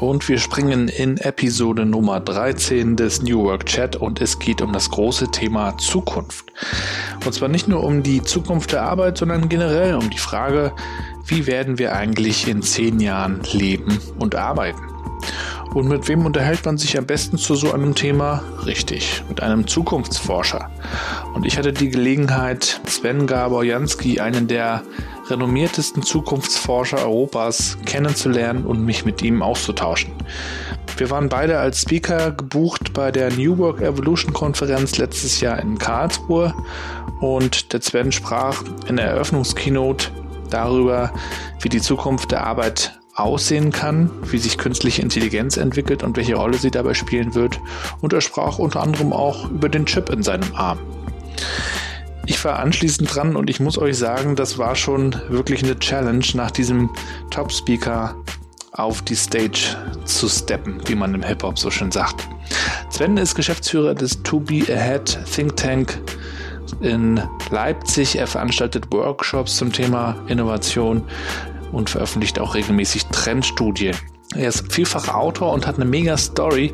Und wir springen in Episode Nummer 13 des New Work Chat und es geht um das große Thema Zukunft. Und zwar nicht nur um die Zukunft der Arbeit, sondern generell um die Frage, wie werden wir eigentlich in zehn Jahren leben und arbeiten? Und mit wem unterhält man sich am besten zu so einem Thema? Richtig, mit einem Zukunftsforscher. Und ich hatte die Gelegenheit, Sven Gabor Jansky, einen der renommiertesten Zukunftsforscher Europas kennenzulernen und mich mit ihm auszutauschen. Wir waren beide als Speaker gebucht bei der New Work Evolution Konferenz letztes Jahr in Karlsruhe und der Sven sprach in der Eröffnungskeynote darüber, wie die Zukunft der Arbeit aussehen kann, wie sich künstliche Intelligenz entwickelt und welche Rolle sie dabei spielen wird. Und er sprach unter anderem auch über den Chip in seinem Arm. Ich war anschließend dran und ich muss euch sagen, das war schon wirklich eine Challenge, nach diesem Top-Speaker auf die Stage zu steppen, wie man im Hip-Hop so schön sagt. Sven ist Geschäftsführer des To Be Ahead Think Tank in Leipzig. Er veranstaltet Workshops zum Thema Innovation und veröffentlicht auch regelmäßig Trendstudien. Er ist vielfacher Autor und hat eine mega Story.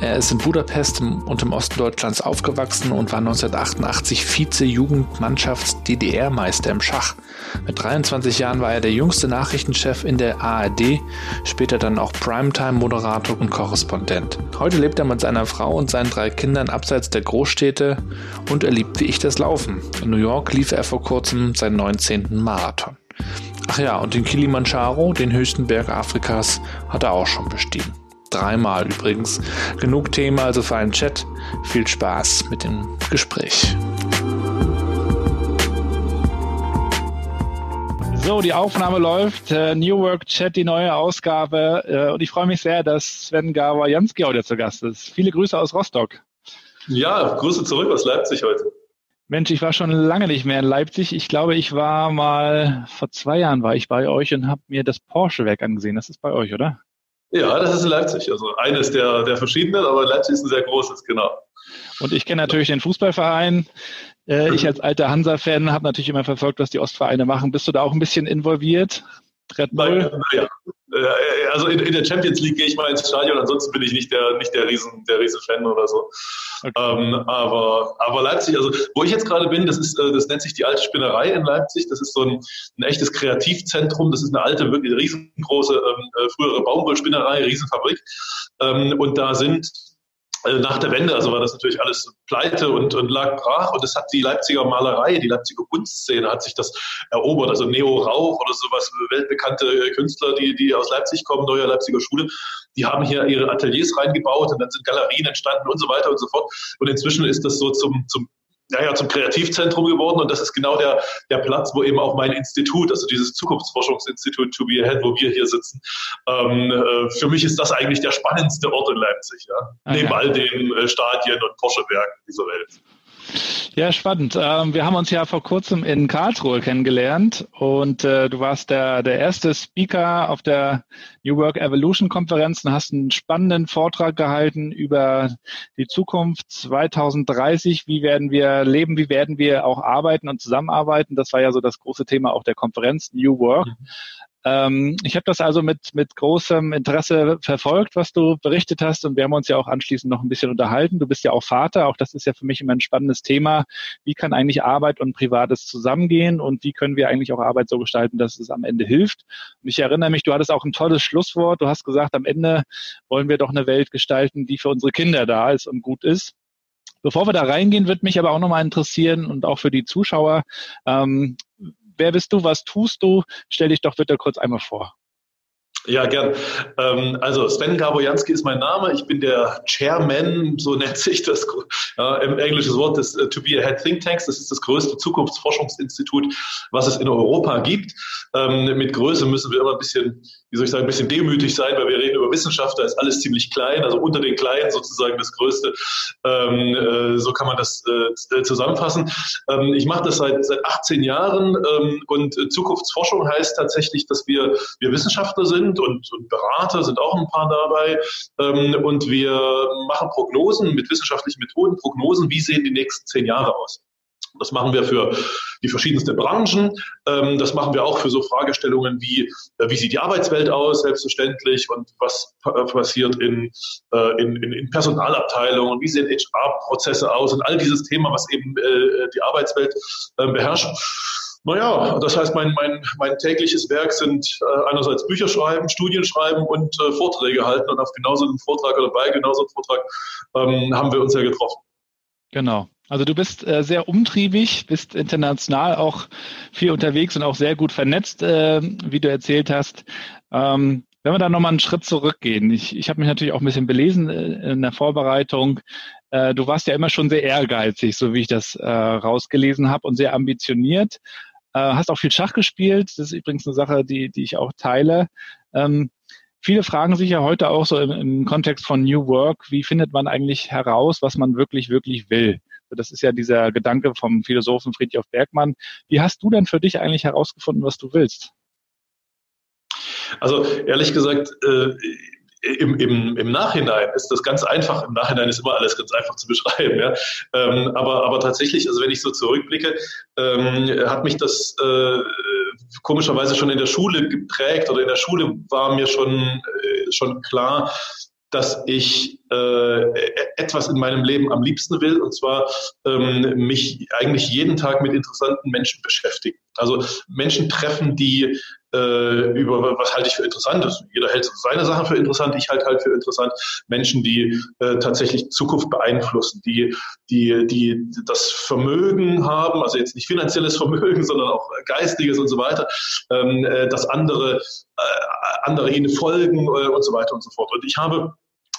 Er ist in Budapest und im Osten Deutschlands aufgewachsen und war 1988 Vize-Jugendmannschafts-DDR-Meister im Schach. Mit 23 Jahren war er der jüngste Nachrichtenchef in der ARD, später dann auch Primetime-Moderator und Korrespondent. Heute lebt er mit seiner Frau und seinen drei Kindern abseits der Großstädte und er liebt wie ich das Laufen. In New York lief er vor kurzem seinen 19. Marathon. Ach ja, und den Kilimanjaro, den höchsten Berg Afrikas, hat er auch schon bestiegen. Dreimal übrigens. Genug Thema also für einen Chat. Viel Spaß mit dem Gespräch. So, die Aufnahme läuft. Äh, New Work Chat, die neue Ausgabe. Äh, und ich freue mich sehr, dass Sven Gawa-Jansky heute zu Gast ist. Viele Grüße aus Rostock. Ja, Grüße zurück aus Leipzig heute. Mensch, ich war schon lange nicht mehr in Leipzig. Ich glaube, ich war mal vor zwei Jahren war ich bei euch und habe mir das Porsche-Werk angesehen. Das ist bei euch, oder? Ja, das ist in Leipzig. Also eines der, der verschiedenen, aber Leipzig ist ein sehr großes, genau. Und ich kenne natürlich den Fußballverein. Äh, ich als alter Hansa-Fan habe natürlich immer verfolgt, was die Ostvereine machen. Bist du da auch ein bisschen involviert? Red Bull? Ja, also in, in, der Champions League gehe ich mal ins Stadion, ansonsten bin ich nicht der, nicht der Riesen, der Riesen-Fan oder so. Okay. Ähm, aber, aber Leipzig, also wo ich jetzt gerade bin, das ist, äh, das nennt sich die alte Spinnerei in Leipzig. Das ist so ein, ein echtes Kreativzentrum. Das ist eine alte, wirklich riesengroße, ähm, äh, frühere Baumwollspinnerei, Riesenfabrik. Ähm, und da sind also nach der Wende, also war das natürlich alles pleite und, und lag brach. Und es hat die Leipziger Malerei, die Leipziger Kunstszene hat sich das erobert, also Neo Rauch oder sowas, weltbekannte Künstler, die, die aus Leipzig kommen, neue Leipziger Schule, die haben hier ihre Ateliers reingebaut und dann sind Galerien entstanden und so weiter und so fort. Und inzwischen ist das so zum, zum naja, zum Kreativzentrum geworden. Und das ist genau der, der Platz, wo eben auch mein Institut, also dieses Zukunftsforschungsinstitut To Be Ahead, wo wir hier sitzen, ähm, äh, für mich ist das eigentlich der spannendste Ort in Leipzig, ja, ah, neben all den äh, Stadien und Porsche-Werken dieser Welt. Ja, spannend. Ähm, wir haben uns ja vor kurzem in Karlsruhe kennengelernt und äh, du warst der, der erste Speaker auf der New Work Evolution Konferenz und hast einen spannenden Vortrag gehalten über die Zukunft 2030. Wie werden wir leben? Wie werden wir auch arbeiten und zusammenarbeiten? Das war ja so das große Thema auch der Konferenz New Work. Ähm, ich habe das also mit, mit großem Interesse verfolgt, was du berichtet hast und wir haben uns ja auch anschließend noch ein bisschen unterhalten. Du bist ja auch Vater, auch das ist ja für mich immer ein spannendes Thema. Wie kann eigentlich Arbeit und Privates zusammengehen und wie können wir eigentlich auch Arbeit so gestalten, dass es am Ende hilft? Und ich erinnere mich, du hattest auch ein tolles Schlusswort. Du hast gesagt, am Ende wollen wir doch eine Welt gestalten, die für unsere Kinder da ist und gut ist. Bevor wir da reingehen, wird mich aber auch nochmal interessieren und auch für die Zuschauer, ähm, wer bist du, was tust du? Stell dich doch bitte kurz einmal vor. Ja, gern. Ähm, also Sven Gabojanski ist mein Name. Ich bin der Chairman, so nennt sich das ja, im englischen Wort des uh, To Be a Head Think Tanks. Das ist das größte Zukunftsforschungsinstitut, was es in Europa gibt. Ähm, mit Größe müssen wir immer ein bisschen, wie soll ich sagen, ein bisschen demütig sein, weil wir reden über Wissenschaft, da ist alles ziemlich klein, also unter den Kleinen sozusagen das Größte. Ähm, äh, so kann man das äh, zusammenfassen. Ähm, ich mache das seit, seit 18 Jahren ähm, und Zukunftsforschung heißt tatsächlich, dass wir, wir Wissenschaftler sind sind und, und Berater sind auch ein paar dabei. Ähm, und wir machen Prognosen mit wissenschaftlichen Methoden, Prognosen, wie sehen die nächsten zehn Jahre aus. Das machen wir für die verschiedensten Branchen. Ähm, das machen wir auch für so Fragestellungen wie, äh, wie sieht die Arbeitswelt aus, selbstverständlich, und was passiert in, äh, in, in Personalabteilungen, wie sehen HR-Prozesse aus und all dieses Thema, was eben äh, die Arbeitswelt beherrscht. Naja, das heißt, mein, mein, mein tägliches Werk sind äh, einerseits Bücher schreiben, Studien schreiben und äh, Vorträge halten. Und auf genau so einem Vortrag oder bei genau so einem Vortrag ähm, haben wir uns ja getroffen. Genau. Also du bist äh, sehr umtriebig, bist international auch viel unterwegs und auch sehr gut vernetzt, äh, wie du erzählt hast. Ähm, wenn wir da nochmal einen Schritt zurückgehen, ich, ich habe mich natürlich auch ein bisschen belesen äh, in der Vorbereitung. Äh, du warst ja immer schon sehr ehrgeizig, so wie ich das äh, rausgelesen habe, und sehr ambitioniert. Äh, hast auch viel Schach gespielt. Das ist übrigens eine Sache, die, die ich auch teile. Ähm, viele fragen sich ja heute auch so im, im Kontext von New Work, wie findet man eigentlich heraus, was man wirklich, wirklich will? Das ist ja dieser Gedanke vom Philosophen Friedrich Bergmann. Wie hast du denn für dich eigentlich herausgefunden, was du willst? Also ehrlich gesagt, äh, im, im, im Nachhinein ist das ganz einfach. Im Nachhinein ist immer alles ganz einfach zu beschreiben. Ja? Ähm, aber, aber tatsächlich, also wenn ich so zurückblicke, ähm, hat mich das äh, komischerweise schon in der Schule geprägt oder in der Schule war mir schon, äh, schon klar, dass ich äh, etwas in meinem Leben am liebsten will, und zwar ähm, mich eigentlich jeden Tag mit interessanten Menschen beschäftigen. Also Menschen treffen, die äh, über was halte ich für interessant. Das, jeder hält seine Sachen für interessant, ich halte halt für interessant Menschen, die äh, tatsächlich Zukunft beeinflussen, die, die, die das Vermögen haben, also jetzt nicht finanzielles Vermögen, sondern auch geistiges und so weiter, ähm, äh, dass andere, äh, andere ihnen folgen äh, und so weiter und so fort. Und ich habe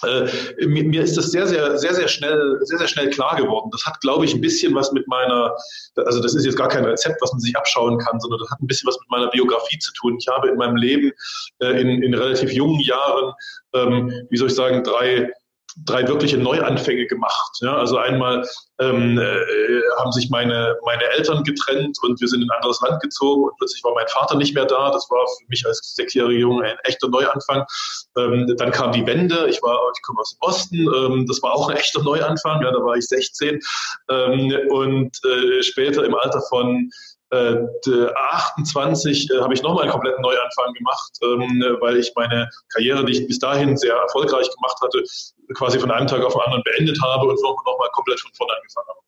äh, mir, ist das sehr, sehr, sehr, sehr schnell, sehr, sehr schnell klar geworden. Das hat, glaube ich, ein bisschen was mit meiner, also das ist jetzt gar kein Rezept, was man sich abschauen kann, sondern das hat ein bisschen was mit meiner Biografie zu tun. Ich habe in meinem Leben äh, in, in relativ jungen Jahren, ähm, wie soll ich sagen, drei drei wirkliche Neuanfänge gemacht. Ja, also einmal ähm, äh, haben sich meine, meine Eltern getrennt und wir sind in ein anderes Land gezogen und plötzlich war mein Vater nicht mehr da. Das war für mich als sechsjähriger Junge ein echter Neuanfang. Ähm, dann kam die Wende. Ich war, ich komme aus dem Osten. Ähm, das war auch ein echter Neuanfang. Ja, da war ich 16 ähm, und äh, später im Alter von äh, 28 äh, habe ich nochmal einen kompletten Neuanfang gemacht, ähm, weil ich meine Karriere, die ich bis dahin sehr erfolgreich gemacht hatte, quasi von einem Tag auf den anderen beendet habe und nochmal komplett von vorne angefangen habe.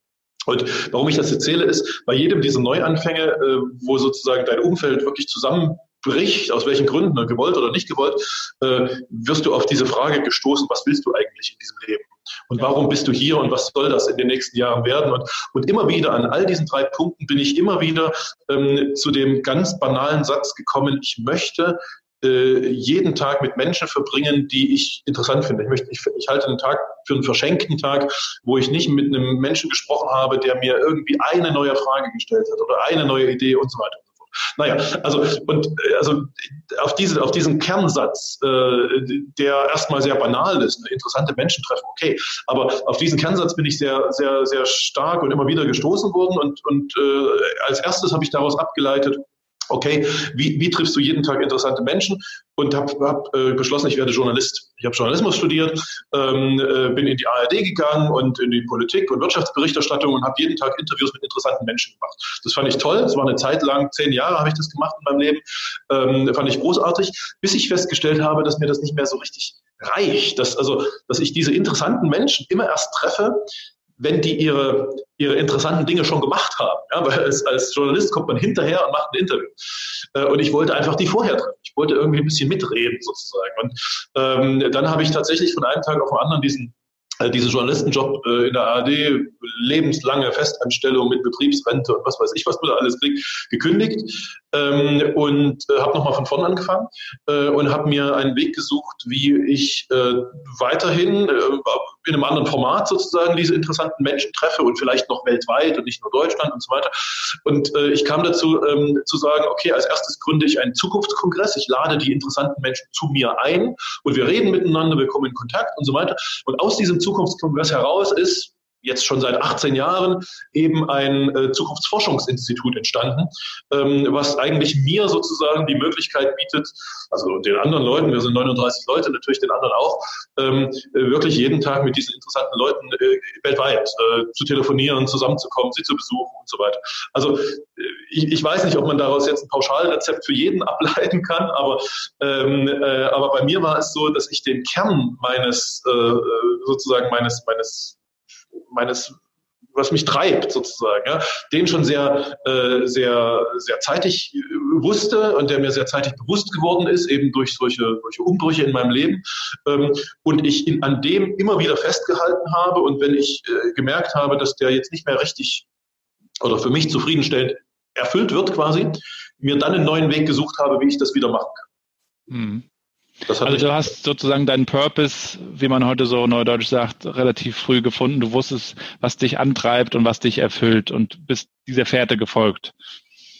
Und warum ich das erzähle, ist, bei jedem dieser Neuanfänge, äh, wo sozusagen dein Umfeld wirklich zusammenbricht, aus welchen Gründen, ne, gewollt oder nicht gewollt, äh, wirst du auf diese Frage gestoßen, was willst du eigentlich in diesem Leben? Und warum bist du hier und was soll das in den nächsten Jahren werden? Und, und immer wieder an all diesen drei Punkten bin ich immer wieder ähm, zu dem ganz banalen Satz gekommen, ich möchte äh, jeden Tag mit Menschen verbringen, die ich interessant finde. Ich, möchte, ich, ich halte einen Tag für einen verschenkten Tag, wo ich nicht mit einem Menschen gesprochen habe, der mir irgendwie eine neue Frage gestellt hat oder eine neue Idee und so weiter. Naja, also und äh, also auf, diese, auf diesen Kernsatz, äh, der erstmal sehr banal ist, ne, interessante Menschen treffen, okay, aber auf diesen Kernsatz bin ich sehr, sehr, sehr stark und immer wieder gestoßen worden und, und äh, als erstes habe ich daraus abgeleitet, okay, wie, wie triffst du jeden Tag interessante Menschen? Und habe hab, äh, beschlossen, ich werde Journalist. Ich habe Journalismus studiert, ähm, äh, bin in die ARD gegangen und in die Politik und Wirtschaftsberichterstattung und habe jeden Tag Interviews mit interessanten Menschen gemacht. Das fand ich toll. Das war eine Zeit lang, zehn Jahre habe ich das gemacht in meinem Leben. Ähm, fand ich großartig, bis ich festgestellt habe, dass mir das nicht mehr so richtig reicht. Dass, also, dass ich diese interessanten Menschen immer erst treffe, wenn die ihre, ihre interessanten Dinge schon gemacht haben. Ja, weil als, als Journalist kommt man hinterher und macht ein Interview. Äh, und ich wollte einfach die vorher treffen. Ich wollte irgendwie ein bisschen mitreden sozusagen. Und ähm, dann habe ich tatsächlich von einem Tag auf den anderen diesen äh, diesen Journalistenjob äh, in der ARD, lebenslange Festanstellung mit Betriebsrente und was weiß ich, was man da alles kriegt, gekündigt ähm, und äh, habe nochmal von vorn angefangen äh, und habe mir einen Weg gesucht, wie ich äh, weiterhin äh, in einem anderen Format sozusagen diese interessanten Menschen treffe und vielleicht noch weltweit und nicht nur Deutschland und so weiter. Und äh, ich kam dazu ähm, zu sagen, okay, als erstes gründe ich einen Zukunftskongress, ich lade die interessanten Menschen zu mir ein und wir reden miteinander, wir kommen in Kontakt und so weiter. Und aus diesem Zukunftskongress heraus ist jetzt schon seit 18 Jahren eben ein äh, Zukunftsforschungsinstitut entstanden, ähm, was eigentlich mir sozusagen die Möglichkeit bietet, also den anderen Leuten, wir sind 39 Leute, natürlich den anderen auch, ähm, äh, wirklich jeden Tag mit diesen interessanten Leuten äh, weltweit äh, zu telefonieren, zusammenzukommen, sie zu besuchen und so weiter. Also äh, ich, ich, weiß nicht, ob man daraus jetzt ein Pauschalrezept für jeden ableiten kann, aber, ähm, äh, aber bei mir war es so, dass ich den Kern meines sozusagen meines meines meines was mich treibt sozusagen, ja, den schon sehr, äh, sehr, sehr zeitig wusste und der mir sehr zeitig bewusst geworden ist, eben durch solche, solche Umbrüche in meinem Leben. Ähm, und ich in, an dem immer wieder festgehalten habe und wenn ich äh, gemerkt habe, dass der jetzt nicht mehr richtig oder für mich zufriedenstellend erfüllt wird quasi, mir dann einen neuen Weg gesucht habe, wie ich das wieder machen kann. Hm also du hast sozusagen deinen Purpose, wie man heute so neudeutsch sagt, relativ früh gefunden. Du wusstest, was dich antreibt und was dich erfüllt und bist dieser Fährte gefolgt.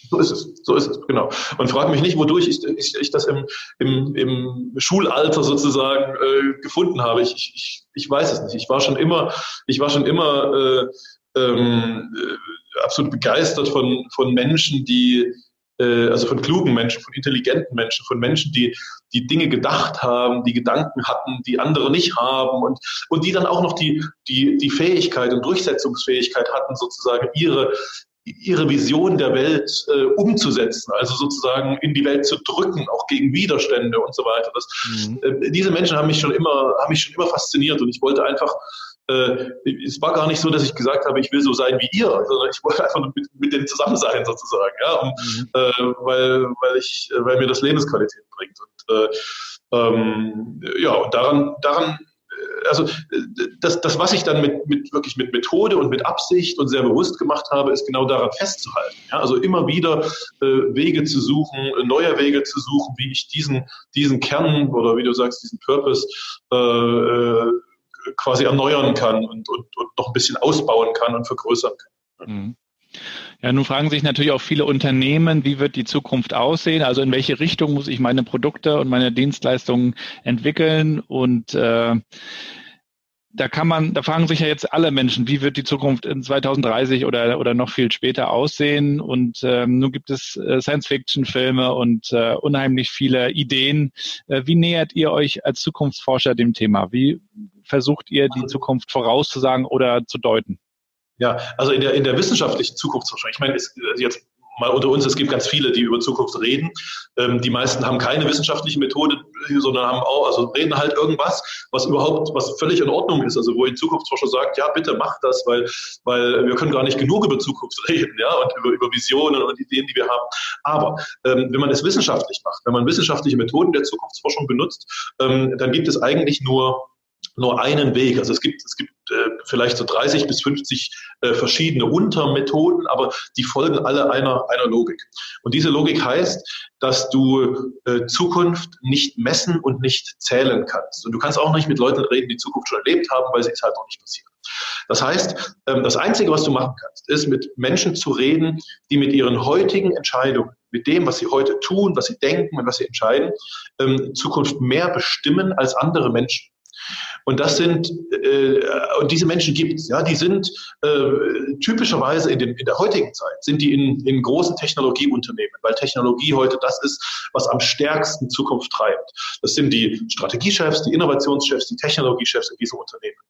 So ist es, so ist es, genau. Und frag mich nicht, wodurch ich, ich, ich das im, im, im Schulalter sozusagen äh, gefunden habe. Ich, ich, ich weiß es nicht. Ich war schon immer, ich war schon immer äh, ähm, äh, absolut begeistert von, von Menschen, die äh, also von klugen Menschen, von intelligenten Menschen, von Menschen, die die Dinge gedacht haben, die Gedanken hatten, die andere nicht haben und, und die dann auch noch die, die, die Fähigkeit und Durchsetzungsfähigkeit hatten, sozusagen ihre, ihre Vision der Welt äh, umzusetzen, also sozusagen in die Welt zu drücken, auch gegen Widerstände und so weiter. Das, mhm. äh, diese Menschen haben mich schon immer, haben mich schon immer fasziniert und ich wollte einfach es war gar nicht so, dass ich gesagt habe, ich will so sein wie ihr, sondern ich wollte einfach mit, mit denen zusammen sein sozusagen, ja, um, mhm. äh, weil, weil ich, weil mir das Lebensqualität bringt. Und äh, ähm, ja, und daran, daran äh, also das, das, was ich dann mit, mit wirklich mit Methode und mit Absicht und sehr bewusst gemacht habe, ist genau daran festzuhalten. Ja, also immer wieder äh, Wege zu suchen, neue Wege zu suchen, wie ich diesen, diesen Kern oder wie du sagst, diesen Purpose äh, äh quasi erneuern kann und, und, und noch ein bisschen ausbauen kann und vergrößern kann. Mhm. Ja, nun fragen sich natürlich auch viele Unternehmen, wie wird die Zukunft aussehen? Also in welche Richtung muss ich meine Produkte und meine Dienstleistungen entwickeln? Und äh, da kann man, da fragen sich ja jetzt alle Menschen, wie wird die Zukunft in 2030 oder, oder noch viel später aussehen? Und ähm, nun gibt es äh, Science-Fiction-Filme und äh, unheimlich viele Ideen. Äh, wie nähert ihr euch als Zukunftsforscher dem Thema? Wie versucht ihr die Zukunft vorauszusagen oder zu deuten? Ja, also in der, in der wissenschaftlichen Zukunftsforschung, ich meine, ist jetzt mal unter uns, es gibt ganz viele, die über Zukunft reden. Ähm, die meisten haben keine wissenschaftliche Methode, sondern haben auch, also reden halt irgendwas, was überhaupt, was völlig in Ordnung ist. Also wo ein Zukunftsforscher sagt, ja, bitte mach das, weil, weil wir können gar nicht genug über Zukunft reden, ja, und über, über Visionen und Ideen, die wir haben. Aber ähm, wenn man es wissenschaftlich macht, wenn man wissenschaftliche Methoden der Zukunftsforschung benutzt, ähm, dann gibt es eigentlich nur nur einen Weg. Also es gibt, es gibt äh, vielleicht so 30 bis 50 äh, verschiedene Untermethoden, aber die folgen alle einer, einer Logik. Und diese Logik heißt, dass du äh, Zukunft nicht messen und nicht zählen kannst. Und du kannst auch nicht mit Leuten reden, die Zukunft schon erlebt haben, weil sie ist halt noch nicht passiert. Das heißt, ähm, das Einzige, was du machen kannst, ist mit Menschen zu reden, die mit ihren heutigen Entscheidungen, mit dem, was sie heute tun, was sie denken und was sie entscheiden, ähm, Zukunft mehr bestimmen als andere Menschen. Und das sind, äh, und diese Menschen gibt es, ja, die sind äh, typischerweise in, dem, in der heutigen Zeit, sind die in, in großen Technologieunternehmen, weil Technologie heute das ist, was am stärksten Zukunft treibt. Das sind die Strategiechefs, die Innovationschefs, die Technologiechefs in diesen Unternehmen.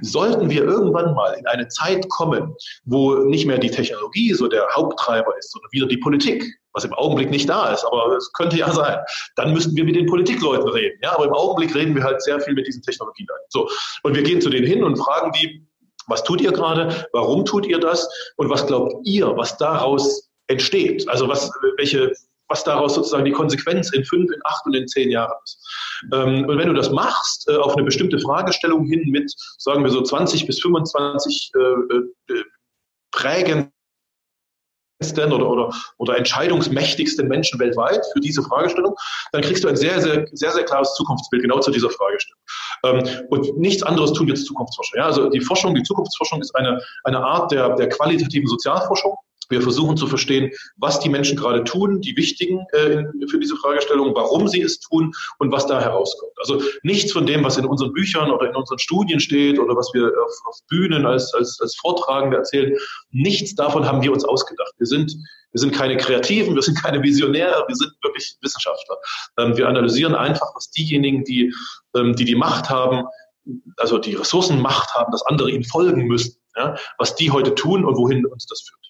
Sollten wir irgendwann mal in eine Zeit kommen, wo nicht mehr die Technologie so der Haupttreiber ist, sondern wieder die Politik, was im Augenblick nicht da ist, aber es könnte ja sein. Dann müssten wir mit den Politikleuten reden. Ja, aber im Augenblick reden wir halt sehr viel mit diesen Technologieleuten. So. Und wir gehen zu denen hin und fragen die, was tut ihr gerade? Warum tut ihr das? Und was glaubt ihr, was daraus entsteht? Also was, welche, was daraus sozusagen die Konsequenz in fünf, in acht und in zehn Jahren ist. Ähm, und wenn du das machst, äh, auf eine bestimmte Fragestellung hin mit, sagen wir so 20 bis 25 äh, äh, prägend oder, oder, oder entscheidungsmächtigsten Menschen weltweit für diese Fragestellung, dann kriegst du ein sehr, sehr, sehr, sehr klares Zukunftsbild genau zu dieser Fragestellung. Ähm, und nichts anderes tun jetzt Zukunftsforscher. Ja? Also die Forschung, die Zukunftsforschung ist eine, eine Art der, der qualitativen Sozialforschung. Wir versuchen zu verstehen, was die Menschen gerade tun, die wichtigen äh, für diese Fragestellung, warum sie es tun und was da herauskommt. Also nichts von dem, was in unseren Büchern oder in unseren Studien steht oder was wir auf, auf Bühnen als, als, als Vortragende erzählen, nichts davon haben wir uns ausgedacht. Wir sind, wir sind keine Kreativen, wir sind keine Visionäre, wir sind wirklich Wissenschaftler. Ähm, wir analysieren einfach, was diejenigen, die, ähm, die die Macht haben, also die Ressourcenmacht haben, dass andere ihnen folgen müssen, ja, was die heute tun und wohin uns das führt.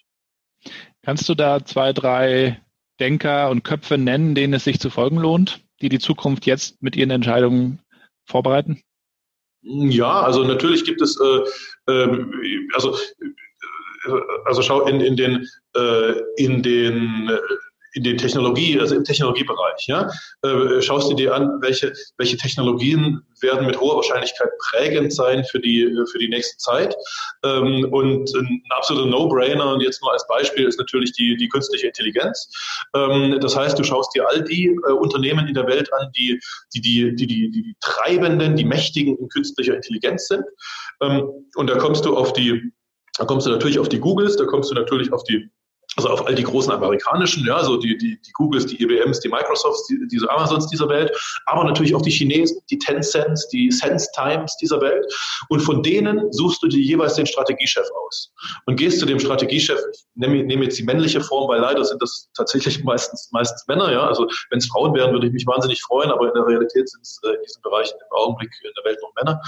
Kannst du da zwei, drei Denker und Köpfe nennen, denen es sich zu folgen lohnt, die die Zukunft jetzt mit ihren Entscheidungen vorbereiten? Ja, also natürlich gibt es, äh, äh, also, äh, also schau in, in den, äh, in den äh, in den Technologie, also im Technologiebereich, ja, äh, schaust du dir an, welche, welche Technologien werden mit hoher Wahrscheinlichkeit prägend sein für die, für die nächste Zeit. Ähm, und ein absoluter No-Brainer, und jetzt nur als Beispiel, ist natürlich die, die künstliche Intelligenz. Ähm, das heißt, du schaust dir all die äh, Unternehmen in der Welt an, die, die, die, die, die, die Treibenden, die Mächtigen in künstlicher Intelligenz sind. Ähm, und da kommst du auf die, da kommst du natürlich auf die Googles, da kommst du natürlich auf die also auf all die großen amerikanischen, ja, so die, die, die Googles, die IBMs, die Microsofts, die, diese Amazons dieser Welt, aber natürlich auch die Chinesen, die Tencents, die Sense Times dieser Welt. Und von denen suchst du dir jeweils den Strategiechef aus und gehst zu dem Strategiechef, ich nehme, nehme jetzt die männliche Form, weil leider sind das tatsächlich meistens, meistens Männer, ja. Also wenn es Frauen wären, würde ich mich wahnsinnig freuen, aber in der Realität sind es äh, in diesen Bereichen im Augenblick in der Welt noch Männer.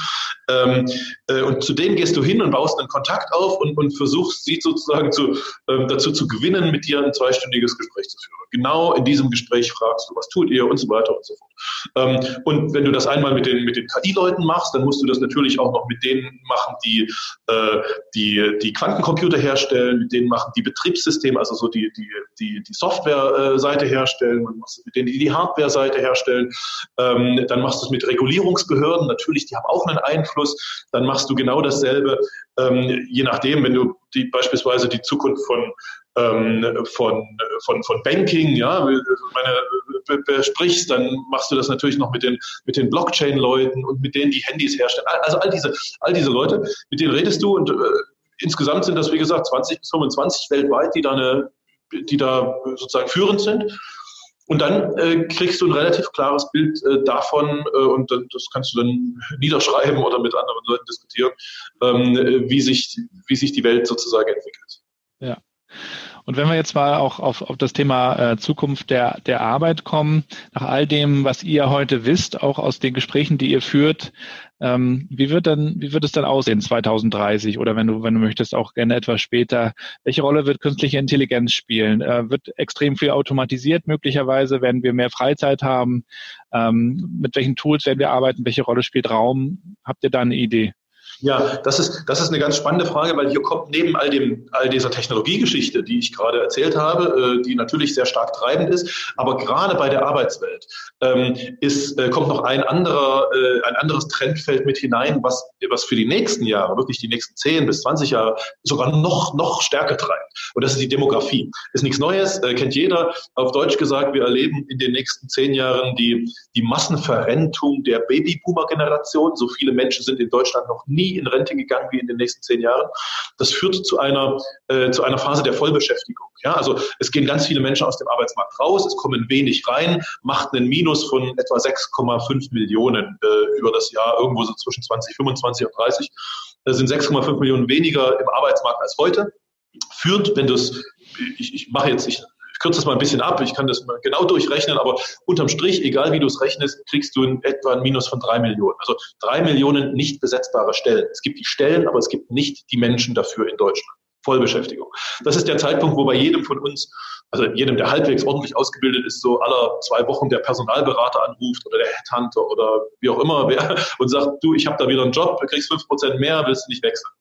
Ähm, äh, und zu denen gehst du hin und baust einen Kontakt auf und, und versuchst sie sozusagen zu, ähm, dazu zu gewinnen, mit dir ein zweistündiges Gespräch zu führen. Genau in diesem Gespräch fragst du, was tut ihr und so weiter und so fort. Ähm, und wenn du das einmal mit den, mit den KI-Leuten machst, dann musst du das natürlich auch noch mit denen machen, die, äh, die, die Quantencomputer herstellen, mit denen machen die Betriebssysteme, also so die, die, die, die Software-Seite herstellen, und mit denen die die Hardware-Seite herstellen. Ähm, dann machst du es mit Regulierungsbehörden, natürlich, die haben auch einen Einfluss. Dann machst du genau dasselbe, ähm, je nachdem, wenn du die, beispielsweise die Zukunft von ähm, von, von, von Banking, ja, meine, besprichst, dann machst du das natürlich noch mit den, mit den Blockchain-Leuten und mit denen, die Handys herstellen. Also all diese, all diese Leute, mit denen redest du und äh, insgesamt sind das, wie gesagt, 20 bis 25 weltweit, die da, eine, die da sozusagen führend sind. Und dann äh, kriegst du ein relativ klares Bild äh, davon äh, und das kannst du dann niederschreiben oder mit anderen Leuten diskutieren, ähm, wie, sich, wie sich die Welt sozusagen entwickelt. Und wenn wir jetzt mal auch auf, auf das Thema äh, Zukunft der, der Arbeit kommen, nach all dem, was ihr heute wisst, auch aus den Gesprächen, die ihr führt, ähm, wie wird dann, wie wird es dann aussehen 2030 oder wenn du, wenn du möchtest, auch gerne etwas später? Welche Rolle wird künstliche Intelligenz spielen? Äh, wird extrem viel automatisiert möglicherweise? Werden wir mehr Freizeit haben? Ähm, mit welchen Tools werden wir arbeiten? Welche Rolle spielt Raum? Habt ihr da eine Idee? Ja, das ist, das ist eine ganz spannende Frage, weil hier kommt neben all dem, all dieser Technologiegeschichte, die ich gerade erzählt habe, äh, die natürlich sehr stark treibend ist, aber gerade bei der Arbeitswelt ähm, ist, äh, kommt noch ein anderer, äh, ein anderes Trendfeld mit hinein, was, was für die nächsten Jahre, wirklich die nächsten 10 bis 20 Jahre sogar noch, noch stärker treibt. Und das ist die Demografie. Ist nichts Neues, äh, kennt jeder. Auf Deutsch gesagt, wir erleben in den nächsten zehn Jahren die, die Massenverrentung der Babyboomer-Generation. So viele Menschen sind in Deutschland noch nie nie in Rente gegangen wie in den nächsten zehn Jahren. Das führt zu einer, äh, zu einer Phase der Vollbeschäftigung. Ja, also es gehen ganz viele Menschen aus dem Arbeitsmarkt raus, es kommen wenig rein, macht einen Minus von etwa 6,5 Millionen äh, über das Jahr, irgendwo so zwischen 2025 und 30. Das sind 6,5 Millionen weniger im Arbeitsmarkt als heute. Führt, wenn du es, ich, ich mache jetzt, ich ich kürze das mal ein bisschen ab, ich kann das mal genau durchrechnen, aber unterm Strich, egal wie du es rechnest, kriegst du in etwa ein Minus von drei Millionen. Also drei Millionen nicht besetzbare Stellen. Es gibt die Stellen, aber es gibt nicht die Menschen dafür in Deutschland. Vollbeschäftigung. Das ist der Zeitpunkt, wo bei jedem von uns, also jedem, der halbwegs ordentlich ausgebildet ist, so aller zwei Wochen der Personalberater anruft oder der Headhunter oder wie auch immer wer und sagt, du, ich habe da wieder einen Job, kriegst fünf Prozent mehr, willst du nicht wechseln.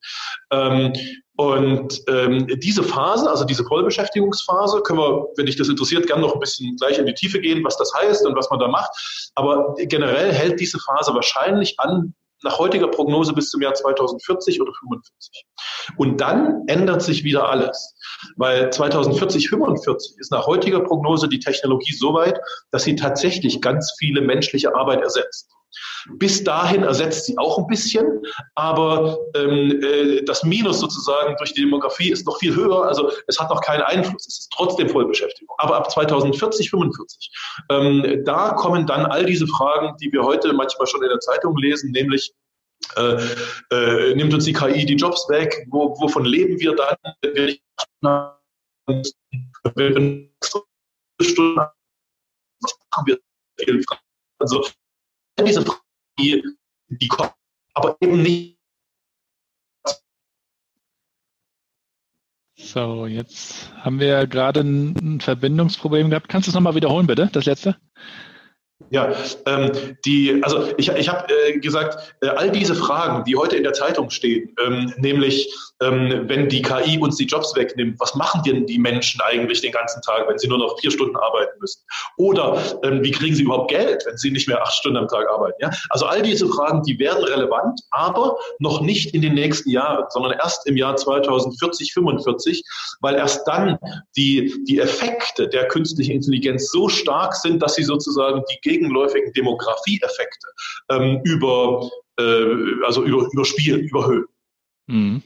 Ähm, und ähm, diese Phase, also diese Vollbeschäftigungsphase, können wir, wenn dich das interessiert, gerne noch ein bisschen gleich in die Tiefe gehen, was das heißt und was man da macht. Aber generell hält diese Phase wahrscheinlich an nach heutiger Prognose bis zum Jahr 2040 oder 45. Und dann ändert sich wieder alles. Weil 2040, 45 ist nach heutiger Prognose die Technologie so weit, dass sie tatsächlich ganz viele menschliche Arbeit ersetzt. Bis dahin ersetzt sie auch ein bisschen, aber ähm, äh, das Minus sozusagen durch die Demografie ist noch viel höher. Also es hat noch keinen Einfluss. Es ist trotzdem Vollbeschäftigung. Aber ab 2040, 45, ähm, da kommen dann all diese Fragen, die wir heute manchmal schon in der Zeitung lesen, nämlich äh, äh, nimmt uns die KI die Jobs weg? Wo, wovon leben wir dann? Was machen wir? Also diese Fragen, die, die kommen, aber eben nicht. So, jetzt haben wir gerade ein Verbindungsproblem gehabt. Kannst du es nochmal wiederholen, bitte, das letzte? Ja, ähm, die, also ich, ich habe äh, gesagt, äh, all diese Fragen, die heute in der Zeitung stehen, ähm, nämlich ähm, wenn die KI uns die Jobs wegnimmt, was machen denn die Menschen eigentlich den ganzen Tag, wenn sie nur noch vier Stunden arbeiten müssen? Oder ähm, wie kriegen sie überhaupt Geld, wenn sie nicht mehr acht Stunden am Tag arbeiten? Ja? Also all diese Fragen, die werden relevant, aber noch nicht in den nächsten Jahren, sondern erst im Jahr 2040, 45, weil erst dann die, die Effekte der künstlichen Intelligenz so stark sind, dass sie sozusagen die gegenläufigen Demografieeffekte ähm, über, äh, also über, überspielen, überhöhen. Mhm.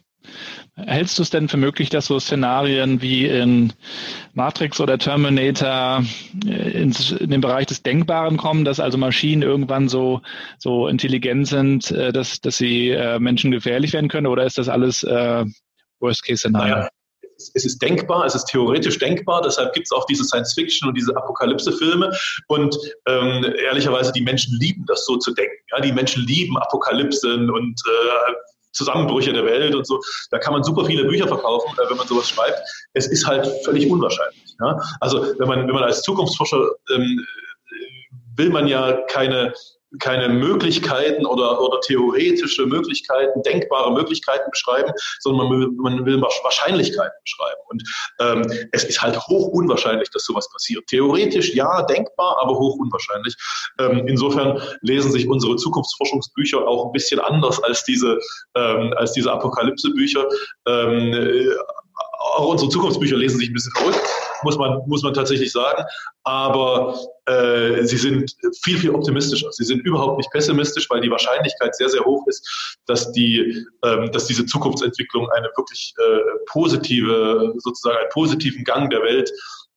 Hältst du es denn für möglich, dass so Szenarien wie in Matrix oder Terminator äh, in den Bereich des Denkbaren kommen, dass also Maschinen irgendwann so, so intelligent sind, äh, dass, dass sie äh, Menschen gefährlich werden können? Oder ist das alles äh, Worst-Case-Szenario? Naja, es ist denkbar, es ist theoretisch denkbar, deshalb gibt es auch diese Science-Fiction und diese Apokalypse-Filme. Und ähm, ehrlicherweise, die Menschen lieben das so zu denken. Ja? Die Menschen lieben Apokalypsen und äh, Zusammenbrüche der Welt und so. Da kann man super viele Bücher verkaufen, äh, wenn man sowas schreibt. Es ist halt völlig unwahrscheinlich. Ja? Also wenn man, wenn man als Zukunftsforscher ähm, will man ja keine keine Möglichkeiten oder, oder theoretische Möglichkeiten, denkbare Möglichkeiten beschreiben, sondern man will, man will Wahrscheinlichkeiten beschreiben. Und ähm, es ist halt hoch unwahrscheinlich, dass sowas passiert. Theoretisch ja, denkbar, aber hoch unwahrscheinlich. Ähm, insofern lesen sich unsere Zukunftsforschungsbücher auch ein bisschen anders als diese, ähm, als diese Apokalypsebücher. Ähm, äh, auch unsere Zukunftsbücher lesen sich ein bisschen verrückt, muss man, muss man tatsächlich sagen. Aber äh, sie sind viel, viel optimistischer. Sie sind überhaupt nicht pessimistisch, weil die Wahrscheinlichkeit sehr, sehr hoch ist, dass, die, ähm, dass diese Zukunftsentwicklung eine wirklich äh, positive, sozusagen einen positiven Gang der Welt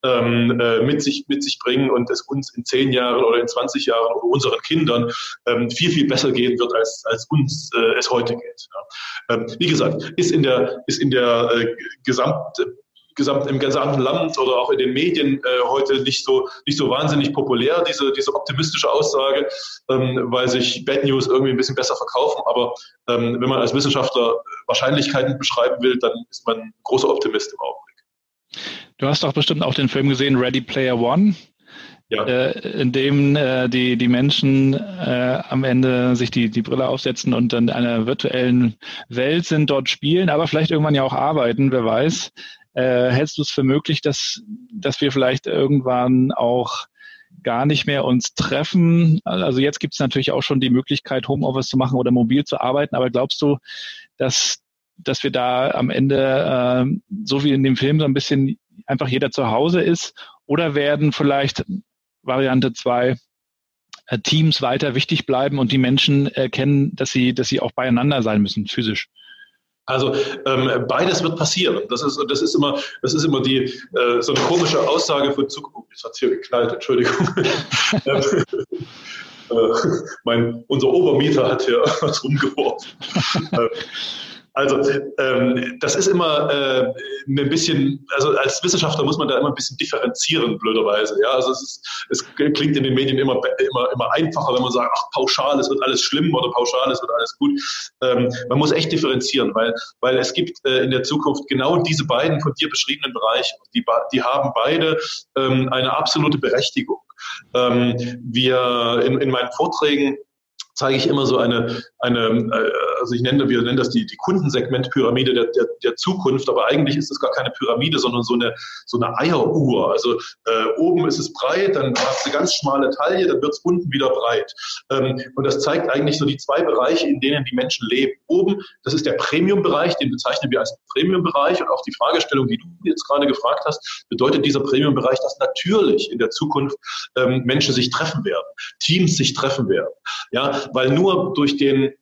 ähm, äh, mit, sich, mit sich bringen und es uns in zehn Jahren oder in 20 Jahren oder unseren Kindern ähm, viel, viel besser gehen wird, als, als uns äh, es heute geht. Ja. Ähm, wie gesagt, ist in der, ist in der äh, Gesamt, gesamt, im gesamten Land oder auch in den Medien äh, heute nicht so, nicht so wahnsinnig populär, diese, diese optimistische Aussage, ähm, weil sich Bad News irgendwie ein bisschen besser verkaufen. Aber ähm, wenn man als Wissenschaftler Wahrscheinlichkeiten beschreiben will, dann ist man großer Optimist im Augenblick. Du hast doch bestimmt auch den Film gesehen, Ready Player One. Ja. Äh, in dem äh, die, die Menschen äh, am Ende sich die, die Brille aufsetzen und dann in einer virtuellen Welt sind, dort spielen, aber vielleicht irgendwann ja auch arbeiten, wer weiß. Äh, hältst du es für möglich, dass, dass wir vielleicht irgendwann auch gar nicht mehr uns treffen? Also jetzt gibt es natürlich auch schon die Möglichkeit, Homeoffice zu machen oder mobil zu arbeiten, aber glaubst du, dass, dass wir da am Ende, äh, so wie in dem Film, so ein bisschen einfach jeder zu Hause ist? Oder werden vielleicht Variante zwei äh, Teams weiter wichtig bleiben und die Menschen erkennen, dass sie, dass sie auch beieinander sein müssen, physisch? Also ähm, beides wird passieren. Das ist, das ist immer, das ist immer die äh, so eine komische Aussage von Zukunft. Oh, jetzt hat's hier geknallt, Entschuldigung. Ähm, äh, mein, unser Obermieter hat hier was rumgeworfen. Also ähm, das ist immer äh, ein bisschen, also als Wissenschaftler muss man da immer ein bisschen differenzieren, blöderweise. Ja, also es, ist, es klingt in den Medien immer, immer, immer einfacher, wenn man sagt, ach pauschal, es wird alles schlimm oder pauschal, es wird alles gut. Ähm, man muss echt differenzieren, weil, weil es gibt äh, in der Zukunft genau diese beiden von dir beschriebenen Bereiche. Die, die haben beide ähm, eine absolute Berechtigung. Ähm, wir in, in meinen Vorträgen zeige ich immer so eine, eine äh, also ich nenne, wir nennen das die, die Kundensegmentpyramide der, der, der Zukunft, aber eigentlich ist es gar keine Pyramide, sondern so eine, so eine Eieruhr. Also äh, oben ist es breit, dann hast du ganz schmale Taille, dann wird es unten wieder breit. Ähm, und das zeigt eigentlich so die zwei Bereiche, in denen die Menschen leben. Oben, das ist der Premium-Bereich, den bezeichnen wir als Premium-Bereich und auch die Fragestellung, die du jetzt gerade gefragt hast, bedeutet dieser Premium-Bereich, dass natürlich in der Zukunft ähm, Menschen sich treffen werden, Teams sich treffen werden. Ja, weil nur durch den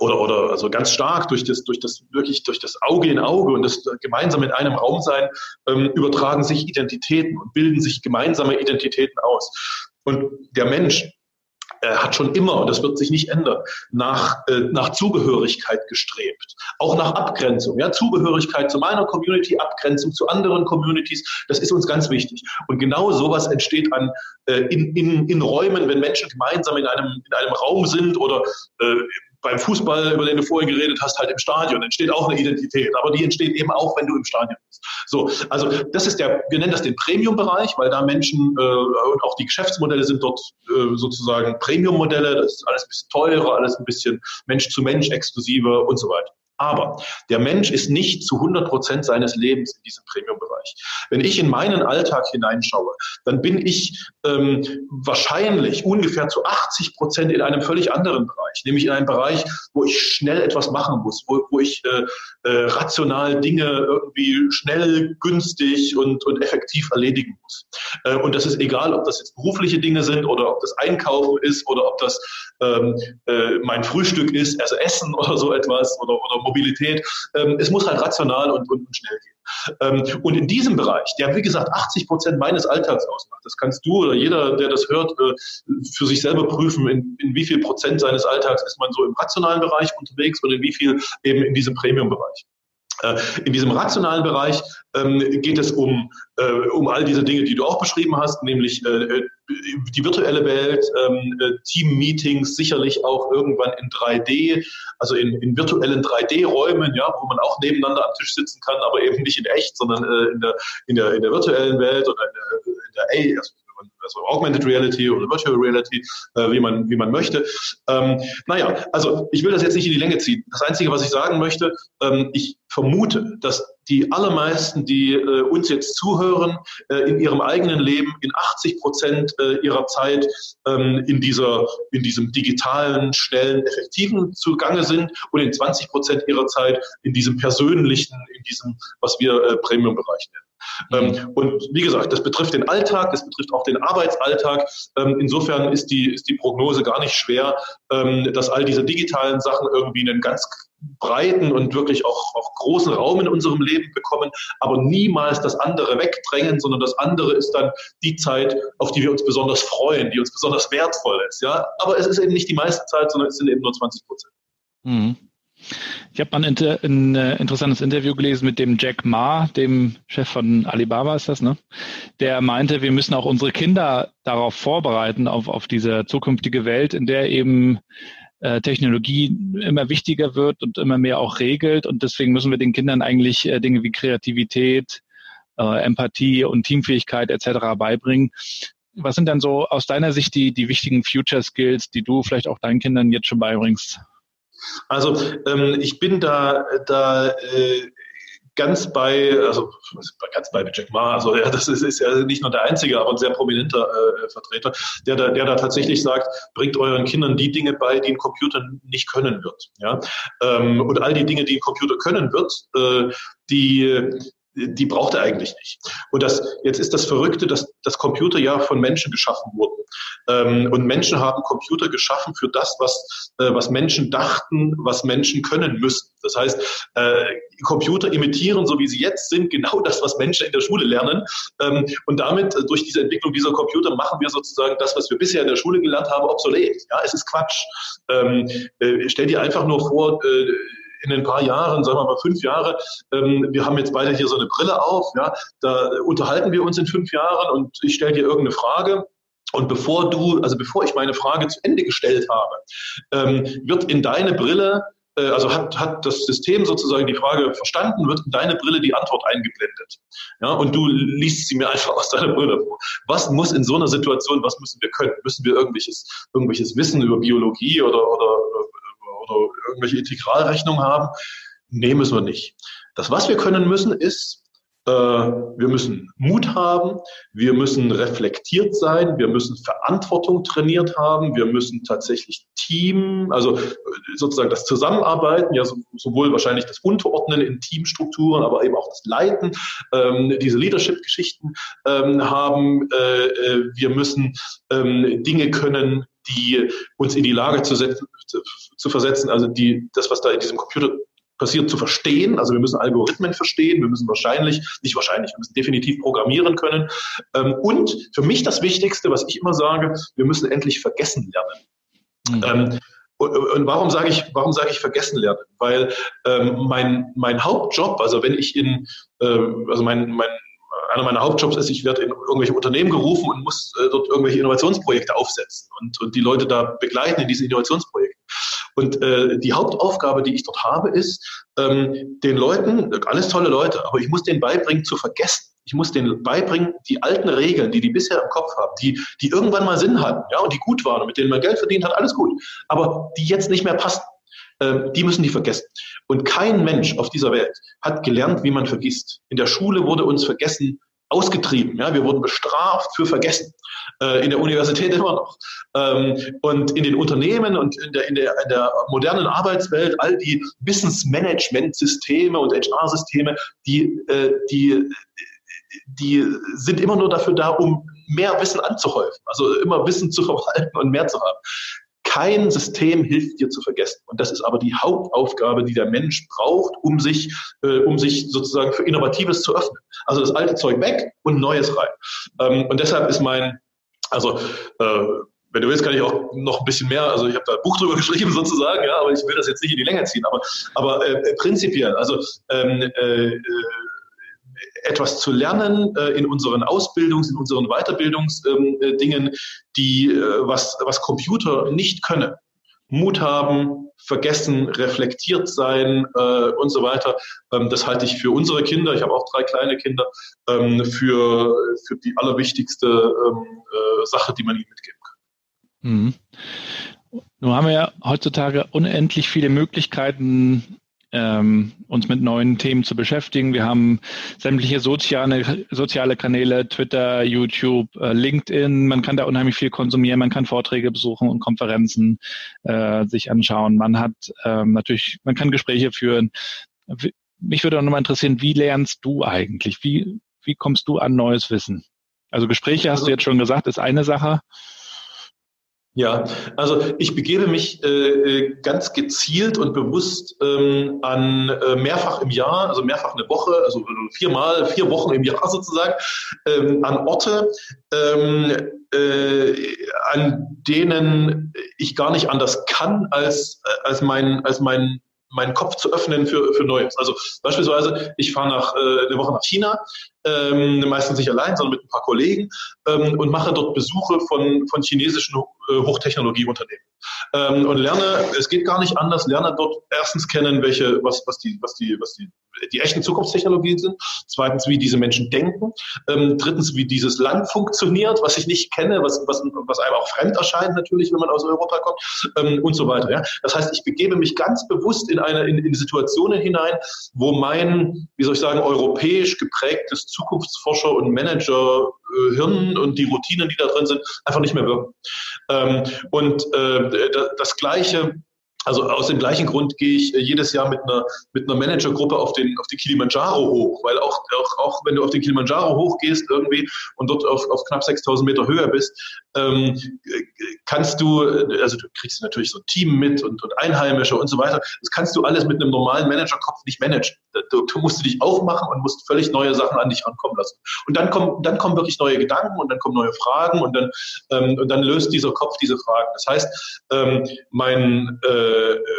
oder, oder also ganz stark durch das, durch das wirklich durch das Auge in Auge und das gemeinsam in einem Raum sein, ähm, übertragen sich Identitäten und bilden sich gemeinsame Identitäten aus. Und der Mensch äh, hat schon immer, und das wird sich nicht ändern, nach, äh, nach Zugehörigkeit gestrebt. Auch nach Abgrenzung. Ja? Zugehörigkeit zu meiner Community, Abgrenzung zu anderen Communities, das ist uns ganz wichtig. Und genau sowas entsteht an, äh, in, in, in Räumen, wenn Menschen gemeinsam in einem, in einem Raum sind oder äh, beim Fußball, über den du vorhin geredet hast, halt im Stadion entsteht auch eine Identität, aber die entsteht eben auch, wenn du im Stadion bist. So, also das ist der, wir nennen das den Premium-Bereich, weil da Menschen äh, und auch die Geschäftsmodelle sind dort äh, sozusagen Premium-Modelle, das ist alles ein bisschen teurer, alles ein bisschen Mensch zu Mensch exklusiver und so weiter. Aber der Mensch ist nicht zu 100 Prozent seines Lebens in diesem Premium-Bereich. Wenn ich in meinen Alltag hineinschaue, dann bin ich ähm, wahrscheinlich ungefähr zu 80 Prozent in einem völlig anderen Bereich, nämlich in einem Bereich, wo ich schnell etwas machen muss, wo, wo ich äh, äh, rational Dinge irgendwie schnell, günstig und, und effektiv erledigen muss. Äh, und das ist egal, ob das jetzt berufliche Dinge sind oder ob das Einkaufen ist oder ob das ähm, äh, mein Frühstück ist, also Essen oder so etwas oder, oder Mobilität. Ähm, es muss halt rational und, und, schnell gehen. Ähm, und in diesem Bereich, der wie gesagt 80 Prozent meines Alltags ausmacht, das kannst du oder jeder, der das hört, äh, für sich selber prüfen, in, in wie viel Prozent seines Alltags ist man so im rationalen Bereich unterwegs und in wie viel eben in diesem Premium-Bereich. Äh, in diesem rationalen Bereich ähm, geht es um, äh, um all diese Dinge, die du auch beschrieben hast, nämlich äh, die virtuelle Welt, ähm, Team-Meetings, sicherlich auch irgendwann in 3D, also in, in virtuellen 3D-Räumen, ja, wo man auch nebeneinander am Tisch sitzen kann, aber eben nicht in echt, sondern in, der, in, der, in der virtuellen Welt oder in der, in der A, also also Augmented Reality oder Virtual Reality, äh, wie, man, wie man möchte. Ähm, naja, also ich will das jetzt nicht in die Länge ziehen. Das Einzige, was ich sagen möchte, ähm, ich vermute, dass die allermeisten, die äh, uns jetzt zuhören, äh, in ihrem eigenen Leben in 80 Prozent äh, ihrer Zeit ähm, in, dieser, in diesem digitalen, schnellen, effektiven Zugange sind und in 20 Prozent ihrer Zeit in diesem persönlichen, in diesem, was wir äh, Premium-Bereich nennen. Ähm, mhm. und wie gesagt, das betrifft den Alltag, das betrifft auch den Arbeitsalltag. Ähm, insofern ist die, ist die Prognose gar nicht schwer, ähm, dass all diese digitalen Sachen irgendwie einen ganz breiten und wirklich auch, auch großen Raum in unserem Leben bekommen, aber niemals das andere wegdrängen, sondern das andere ist dann die Zeit, auf die wir uns besonders freuen, die uns besonders wertvoll ist. Ja? Aber es ist eben nicht die meiste Zeit, sondern es sind eben nur 20 Prozent. Mhm. Ich habe mal ein, ein, äh, interessantes Interview gelesen mit dem Jack Ma, dem Chef von Alibaba ist das, ne? Der meinte, wir müssen auch unsere Kinder darauf vorbereiten, auf, auf diese zukünftige Welt, in der eben äh, Technologie immer wichtiger wird und immer mehr auch regelt. Und deswegen müssen wir den Kindern eigentlich äh, Dinge wie Kreativität, Empathie und Teamfähigkeit etc. beibringen. Was sind dann so aus deiner Sicht die, die wichtigen Future Skills, die du vielleicht auch deinen Kindern jetzt schon beibringst? Also ähm, ich bin da, da äh, ganz bei, also ganz bei Jack Ma, also ja, das ist, ist ja nicht nur der einzige, aber ein sehr prominenter äh, Vertreter, der da, der da tatsächlich sagt, bringt euren Kindern die Dinge bei, die ein Computer nicht können wird. Ja? Ähm, und all die Dinge, die ein Computer können wird, äh, die die braucht er eigentlich nicht. Und das, jetzt ist das Verrückte, dass das Computer ja von Menschen geschaffen wurden. Ähm, und Menschen haben Computer geschaffen für das, was, äh, was Menschen dachten, was Menschen können müssen. Das heißt, äh, Computer imitieren, so wie sie jetzt sind, genau das, was Menschen in der Schule lernen. Ähm, und damit, äh, durch diese Entwicklung dieser Computer, machen wir sozusagen das, was wir bisher in der Schule gelernt haben, obsolet. Ja, es ist Quatsch. Ähm, äh, stell dir einfach nur vor, äh, in ein paar Jahren, sagen wir mal fünf Jahre, ähm, wir haben jetzt beide hier so eine Brille auf, ja, da unterhalten wir uns in fünf Jahren und ich stelle dir irgendeine Frage und bevor du, also bevor ich meine Frage zu Ende gestellt habe, ähm, wird in deine Brille äh, also hat, hat das System sozusagen die Frage verstanden, wird in deine Brille die Antwort eingeblendet. Ja, und du liest sie mir einfach aus deiner Brille vor. Was muss in so einer Situation, was müssen wir können? Müssen wir irgendwelches, irgendwelches Wissen über Biologie oder, oder oder irgendwelche Integralrechnungen haben. Nee, müssen wir nicht. Das, was wir können müssen, ist, äh, wir müssen Mut haben, wir müssen reflektiert sein, wir müssen Verantwortung trainiert haben, wir müssen tatsächlich Team, also äh, sozusagen das Zusammenarbeiten, ja sowohl wahrscheinlich das Unterordnen in Teamstrukturen, aber eben auch das Leiten, ähm, diese Leadership-Geschichten ähm, haben. Äh, äh wir müssen ähm, Dinge können, die uns in die Lage zu, setzen, zu, versetzen, also die, das, was da in diesem Computer passiert, zu verstehen. Also wir müssen Algorithmen verstehen, wir müssen wahrscheinlich, nicht wahrscheinlich, wir müssen definitiv programmieren können. Ähm, und für mich das Wichtigste, was ich immer sage, wir müssen endlich vergessen lernen. Mhm. Ähm, und warum sage ich, warum sage ich vergessen lernen? Weil ähm, mein, mein Hauptjob, also wenn ich in, äh, also mein, mein einer meiner Hauptjobs ist, ich werde in irgendwelche Unternehmen gerufen und muss äh, dort irgendwelche Innovationsprojekte aufsetzen und, und die Leute da begleiten in diesen Innovationsprojekten. Und äh, die Hauptaufgabe, die ich dort habe, ist, ähm, den Leuten, alles tolle Leute, aber ich muss denen beibringen zu vergessen. Ich muss denen beibringen, die alten Regeln, die die bisher im Kopf haben, die, die irgendwann mal Sinn hatten, ja, und die gut waren und mit denen man Geld verdient hat, alles gut. Aber die jetzt nicht mehr passen. Ähm, die müssen die vergessen. Und kein Mensch auf dieser Welt hat gelernt, wie man vergisst. In der Schule wurde uns Vergessen ausgetrieben. Ja, wir wurden bestraft für Vergessen. Äh, in der Universität immer noch. Ähm, und in den Unternehmen und in der, in, der, in der modernen Arbeitswelt, all die Wissensmanagement-Systeme und HR-Systeme, die, äh, die, die sind immer nur dafür da, um mehr Wissen anzuhäufen, also immer Wissen zu verwalten und mehr zu haben. Kein System hilft dir zu vergessen. Und das ist aber die Hauptaufgabe, die der Mensch braucht, um sich, äh, um sich sozusagen für Innovatives zu öffnen. Also das alte Zeug weg und Neues rein. Ähm, und deshalb ist mein, also äh, wenn du willst, kann ich auch noch ein bisschen mehr, also ich habe da ein Buch drüber geschrieben sozusagen, ja, aber ich will das jetzt nicht in die Länge ziehen. Aber, aber äh, prinzipiell, also ähm, äh, äh etwas zu lernen äh, in unseren Ausbildungs-, in unseren Weiterbildungsdingen, ähm, die äh, was, was Computer nicht können. Mut haben, vergessen, reflektiert sein äh, und so weiter. Ähm, das halte ich für unsere Kinder, ich habe auch drei kleine Kinder, ähm, für, für die allerwichtigste ähm, äh, Sache, die man ihnen mitgeben kann. Mhm. Nun haben wir ja heutzutage unendlich viele Möglichkeiten, ähm, uns mit neuen Themen zu beschäftigen. Wir haben sämtliche soziale, soziale Kanäle, Twitter, YouTube, äh, LinkedIn. Man kann da unheimlich viel konsumieren. Man kann Vorträge besuchen und Konferenzen äh, sich anschauen. Man hat ähm, natürlich, man kann Gespräche führen. Mich würde auch nochmal interessieren, wie lernst du eigentlich? Wie, wie kommst du an neues Wissen? Also Gespräche hast also, du jetzt schon gesagt, ist eine Sache. Ja, also ich begebe mich äh, äh, ganz gezielt und bewusst ähm, an äh, mehrfach im Jahr, also mehrfach eine Woche, also viermal, vier Wochen im Jahr sozusagen, ähm, an Orte, ähm, äh, an denen ich gar nicht anders kann, als, äh, als mein, als mein meinen Kopf zu öffnen für, für Neues. Also beispielsweise, ich fahre nach äh, eine Woche nach China, ähm, meistens nicht allein, sondern mit ein paar Kollegen ähm, und mache dort Besuche von, von chinesischen äh, Hochtechnologieunternehmen. Ähm, und lerne, es geht gar nicht anders, lerne dort erstens kennen, welche, was, was die, was die, was die, die echten Zukunftstechnologien sind. Zweitens, wie diese Menschen denken. Ähm, drittens, wie dieses Land funktioniert, was ich nicht kenne, was, was, was einem auch fremd erscheint natürlich, wenn man aus Europa kommt ähm, und so weiter. Ja? Das heißt, ich begebe mich ganz bewusst in eine, in, in Situationen hinein, wo mein, wie soll ich sagen, europäisch geprägtes Zukunftsforscher und Manager äh, Hirn und die Routinen, die da drin sind, einfach nicht mehr wirken. Ähm, und äh, das Gleiche also aus dem gleichen Grund gehe ich äh, jedes Jahr mit einer, mit einer Managergruppe auf den, auf den Kilimanjaro hoch, weil auch, auch, auch wenn du auf den Kilimanjaro hochgehst irgendwie und dort auf, auf knapp 6000 Meter Höhe bist, ähm, kannst du, also du kriegst natürlich so ein Team mit und, und Einheimische und so weiter, das kannst du alles mit einem normalen Managerkopf nicht managen. Du, du musst dich aufmachen und musst völlig neue Sachen an dich ankommen lassen. Und dann kommen, dann kommen wirklich neue Gedanken und dann kommen neue Fragen und dann, ähm, und dann löst dieser Kopf diese Fragen. Das heißt, ähm, mein, äh,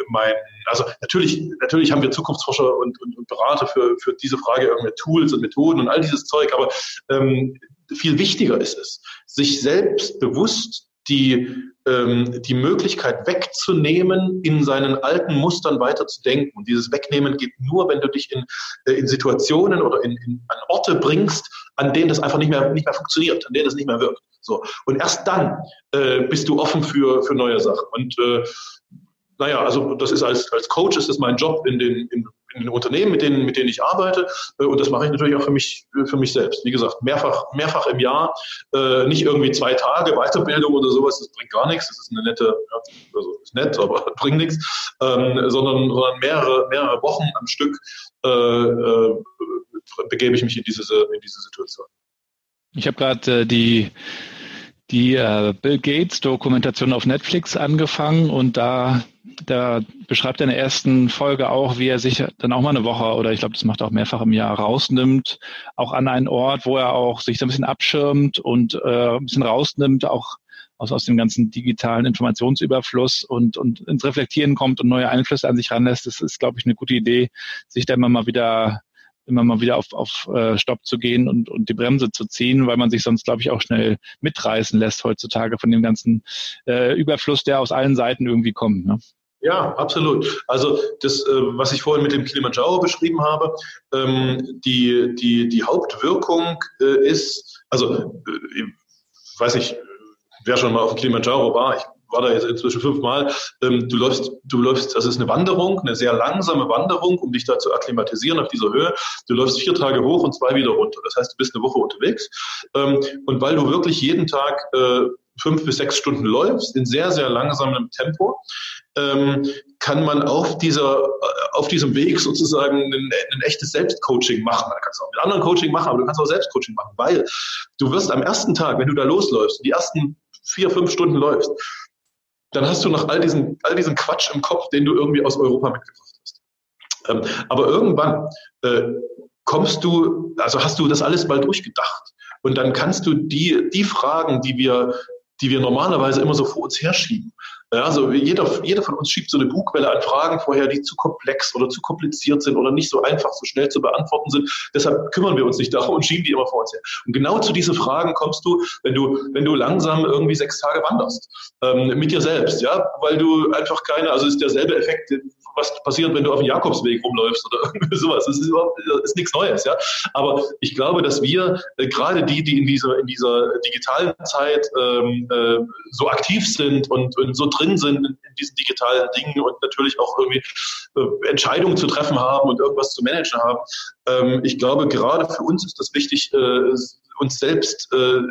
mein, also natürlich, natürlich haben wir Zukunftsforscher und, und, und Berater für, für diese Frage irgendwelche Tools und Methoden und all dieses Zeug, aber ähm, viel wichtiger ist es, sich selbst bewusst die, ähm, die Möglichkeit wegzunehmen, in seinen alten Mustern weiterzudenken. Und dieses Wegnehmen geht nur, wenn du dich in, äh, in Situationen oder in, in, an Orte bringst, an denen das einfach nicht mehr, nicht mehr funktioniert, an denen das nicht mehr wirkt. So. Und erst dann äh, bist du offen für, für neue Sachen. Und äh, naja, also das ist als, als Coach ist das mein Job in den, in, in den Unternehmen, mit denen, mit denen ich arbeite. Äh, und das mache ich natürlich auch für mich, für mich selbst. Wie gesagt, mehrfach, mehrfach im Jahr, äh, nicht irgendwie zwei Tage Weiterbildung oder sowas, das bringt gar nichts. Das ist eine nette, also ist nett, aber bringt nichts, ähm, sondern, sondern mehrere, mehrere Wochen am Stück äh, äh, begebe ich mich in diese, in diese Situation. Ich habe gerade äh, die die äh, Bill Gates Dokumentation auf Netflix angefangen und da da beschreibt er in der ersten Folge auch, wie er sich dann auch mal eine Woche oder ich glaube, das macht er auch mehrfach im Jahr rausnimmt, auch an einen Ort, wo er auch sich so ein bisschen abschirmt und äh, ein bisschen rausnimmt, auch aus, aus dem ganzen digitalen Informationsüberfluss und, und ins Reflektieren kommt und neue Einflüsse an sich ranlässt. Das ist, glaube ich, eine gute Idee, sich da immer mal wieder immer mal wieder auf, auf äh, Stopp zu gehen und, und die Bremse zu ziehen, weil man sich sonst, glaube ich, auch schnell mitreißen lässt heutzutage von dem ganzen äh, Überfluss, der aus allen Seiten irgendwie kommt. Ne? Ja, absolut. Also das, äh, was ich vorhin mit dem Kilimanjaro beschrieben habe, ähm, die, die, die Hauptwirkung äh, ist, also äh, ich weiß nicht, wer schon mal auf dem Kilimanjaro war, ich war da jetzt inzwischen fünfmal. Ähm, du läufst, du läufst, das ist eine Wanderung, eine sehr langsame Wanderung, um dich da zu akklimatisieren auf dieser Höhe. Du läufst vier Tage hoch und zwei wieder runter. Das heißt, du bist eine Woche unterwegs. Ähm, und weil du wirklich jeden Tag äh, fünf bis sechs Stunden läufst, in sehr, sehr langsamem Tempo, ähm, kann man auf dieser, äh, auf diesem Weg sozusagen ein, ein echtes Selbstcoaching machen. Man kann es auch mit anderen Coaching machen, aber du kannst auch Selbstcoaching machen, weil du wirst am ersten Tag, wenn du da losläufst, die ersten vier, fünf Stunden läufst, dann hast du noch all diesen, all diesen Quatsch im Kopf, den du irgendwie aus Europa mitgebracht hast. Ähm, aber irgendwann äh, kommst du, also hast du das alles mal durchgedacht. Und dann kannst du die, die Fragen, die wir, die wir normalerweise immer so vor uns herschieben, ja, also jeder, jeder von uns schiebt so eine Bugwelle an Fragen vorher, die zu komplex oder zu kompliziert sind oder nicht so einfach, so schnell zu beantworten sind. Deshalb kümmern wir uns nicht darum und schieben die immer vor uns her. Und genau zu diesen Fragen kommst du, wenn du, wenn du langsam irgendwie sechs Tage wanderst, ähm, mit dir selbst, ja, weil du einfach keine, also ist derselbe Effekt, was passiert, wenn du auf dem Jakobsweg rumläufst oder irgendwie sowas. Das ist, das ist nichts Neues, ja. Aber ich glaube, dass wir, äh, gerade die, die in dieser, in dieser digitalen Zeit ähm, äh, so aktiv sind und, und so drin sind in, in, diesen digitalen Dingen und natürlich auch irgendwie äh, Entscheidungen zu treffen haben und irgendwas zu managen haben. Ähm, ich glaube, gerade für uns ist das wichtig, äh, uns selbst äh,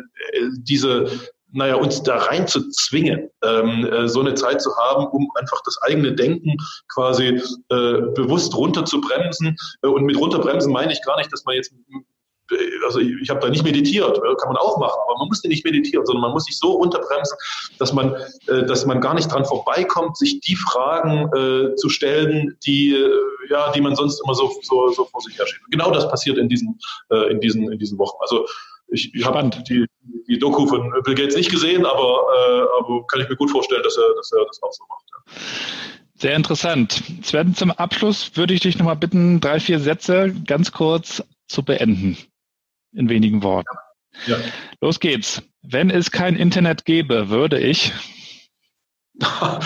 diese naja, uns da rein zu zwingen, ähm, äh, so eine Zeit zu haben, um einfach das eigene Denken quasi äh, bewusst runterzubremsen. Äh, und mit runterbremsen meine ich gar nicht, dass man jetzt äh, also ich, ich habe da nicht meditiert, kann man auch machen, aber man muss nicht meditieren, sondern man muss sich so runterbremsen, dass man, äh, dass man gar nicht dran vorbeikommt, sich die Fragen äh, zu stellen, die, äh, ja, die man sonst immer so, so, so vor sich her schiebt. Genau das passiert in diesen, in diesen, in diesen Wochen. Also ich, ich habe die, die Doku von Bill Gates nicht gesehen, aber, äh, aber kann ich mir gut vorstellen, dass er, dass er das auch so macht. Ja. Sehr interessant. Sven, zum Abschluss würde ich dich nochmal bitten, drei, vier Sätze ganz kurz zu beenden. In wenigen Worten. Ja. Los geht's. Wenn es kein Internet gäbe, würde ich. um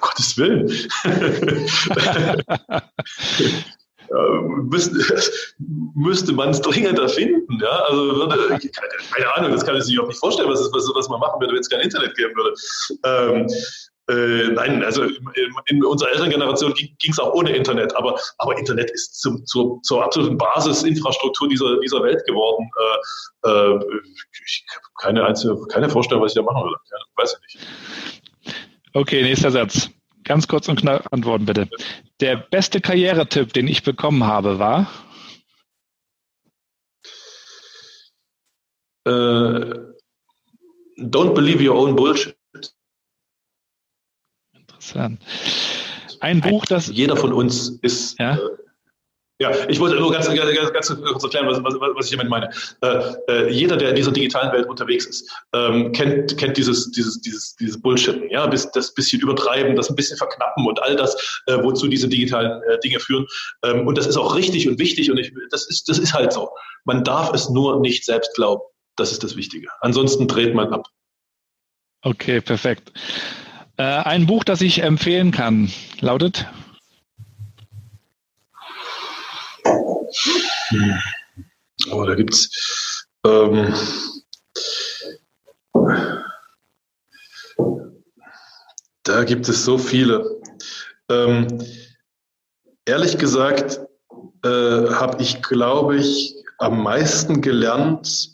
Gottes Willen. müsste, müsste man es dringender finden. Ja? Also würde, keine, Ahnung, das kann ich sich auch nicht vorstellen, was, was, was man machen würde, wenn es kein Internet geben würde. Ähm, äh, nein, also in unserer Elterngeneration ging es auch ohne Internet, aber, aber Internet ist zum, zur, zur absoluten Basisinfrastruktur dieser, dieser Welt geworden. Äh, äh, ich habe keine, keine Vorstellung, was ich da machen würde. Ja, weiß ich nicht. Okay, nächster Satz. Ganz kurz und knapp antworten bitte. Der beste Karrieretipp, den ich bekommen habe, war? Uh, don't believe your own bullshit. Interessant. Ein Buch, das. Jeder von uns ist. Ja? Äh, ja, ich wollte nur ganz, ganz, ganz kurz erklären, was, was, was ich damit meine. Äh, äh, jeder, der in dieser digitalen Welt unterwegs ist, ähm, kennt, kennt dieses, dieses, dieses, dieses Bullshitten, ja, bis, das bisschen übertreiben, das ein bisschen verknappen und all das, äh, wozu diese digitalen äh, Dinge führen. Ähm, und das ist auch richtig und wichtig und ich, das ist, das ist halt so. Man darf es nur nicht selbst glauben. Das ist das Wichtige. Ansonsten dreht man ab. Okay, perfekt. Äh, ein Buch, das ich empfehlen kann, lautet? Hm. Oh, da gibt's ähm, da gibt es so viele. Ähm, ehrlich gesagt äh, habe ich, glaube ich, am meisten gelernt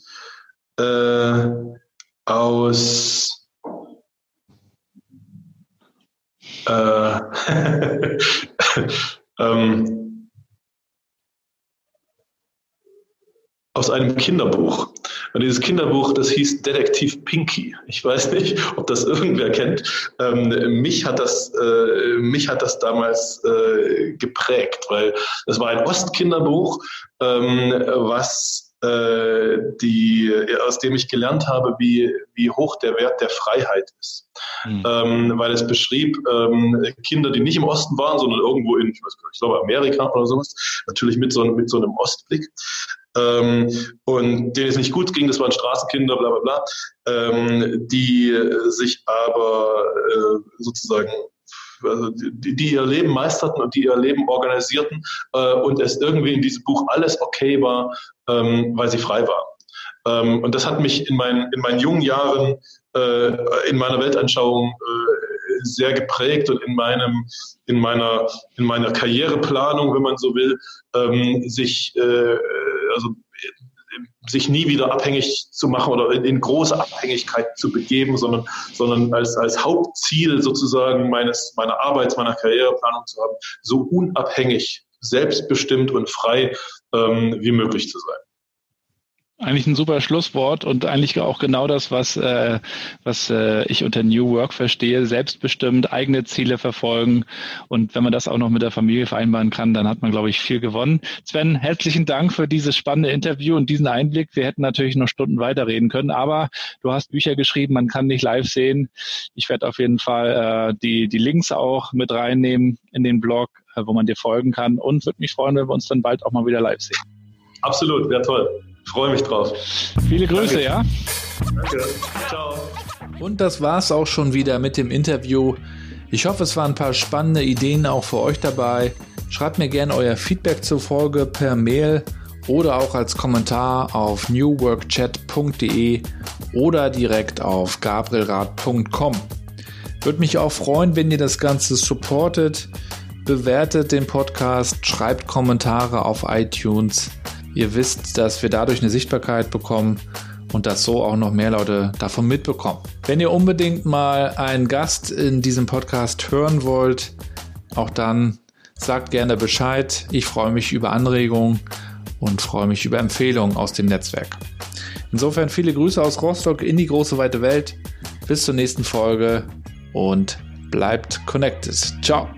äh, aus äh, ähm, aus einem Kinderbuch. Und dieses Kinderbuch, das hieß Detektiv Pinky. Ich weiß nicht, ob das irgendwer kennt. Ähm, mich, hat das, äh, mich hat das damals äh, geprägt, weil es war ein Ostkinderbuch, ähm, was äh, die, aus dem ich gelernt habe, wie, wie hoch der Wert der Freiheit ist. Mhm. Ähm, weil es beschrieb ähm, Kinder, die nicht im Osten waren, sondern irgendwo in, ich, weiß nicht, ich glaube Amerika oder sowas, natürlich mit so, mit so einem Ostblick. Ähm, und denen es nicht gut ging, das waren Straßenkinder, bla bla bla, ähm, die sich aber äh, sozusagen also die, die, ihr Leben meisterten und die ihr Leben organisierten äh, und es irgendwie in diesem Buch alles okay war, ähm, weil sie frei waren. Ähm, und das hat mich in meinen, in meinen jungen Jahren äh, in meiner Weltanschauung äh, sehr geprägt und in meinem in meiner in meiner Karriereplanung, wenn man so will, ähm, sich äh, also sich nie wieder abhängig zu machen oder in, in, große Abhängigkeit zu begeben, sondern, sondern als, als Hauptziel sozusagen meines, meiner Arbeits-, meiner Karriereplanung zu haben, so unabhängig, selbstbestimmt und frei ähm, wie möglich zu sein. Eigentlich ein super Schlusswort und eigentlich auch genau das, was, äh, was äh, ich unter New Work verstehe. Selbstbestimmt, eigene Ziele verfolgen. Und wenn man das auch noch mit der Familie vereinbaren kann, dann hat man, glaube ich, viel gewonnen. Sven, herzlichen Dank für dieses spannende Interview und diesen Einblick. Wir hätten natürlich noch Stunden weiterreden können, aber du hast Bücher geschrieben, man kann nicht live sehen. Ich werde auf jeden Fall äh, die, die Links auch mit reinnehmen in den Blog, äh, wo man dir folgen kann und würde mich freuen, wenn wir uns dann bald auch mal wieder live sehen. Absolut, wäre toll. Ich freue mich drauf. Viele Grüße, Danke. ja? Danke. Ciao. Und das war's auch schon wieder mit dem Interview. Ich hoffe, es waren ein paar spannende Ideen auch für euch dabei. Schreibt mir gerne euer Feedback zur Folge per Mail oder auch als Kommentar auf newworkchat.de oder direkt auf gabrielrad.com. Würde mich auch freuen, wenn ihr das Ganze supportet. Bewertet den Podcast, schreibt Kommentare auf iTunes. Ihr wisst, dass wir dadurch eine Sichtbarkeit bekommen und dass so auch noch mehr Leute davon mitbekommen. Wenn ihr unbedingt mal einen Gast in diesem Podcast hören wollt, auch dann sagt gerne Bescheid. Ich freue mich über Anregungen und freue mich über Empfehlungen aus dem Netzwerk. Insofern viele Grüße aus Rostock in die große weite Welt. Bis zur nächsten Folge und bleibt connected. Ciao.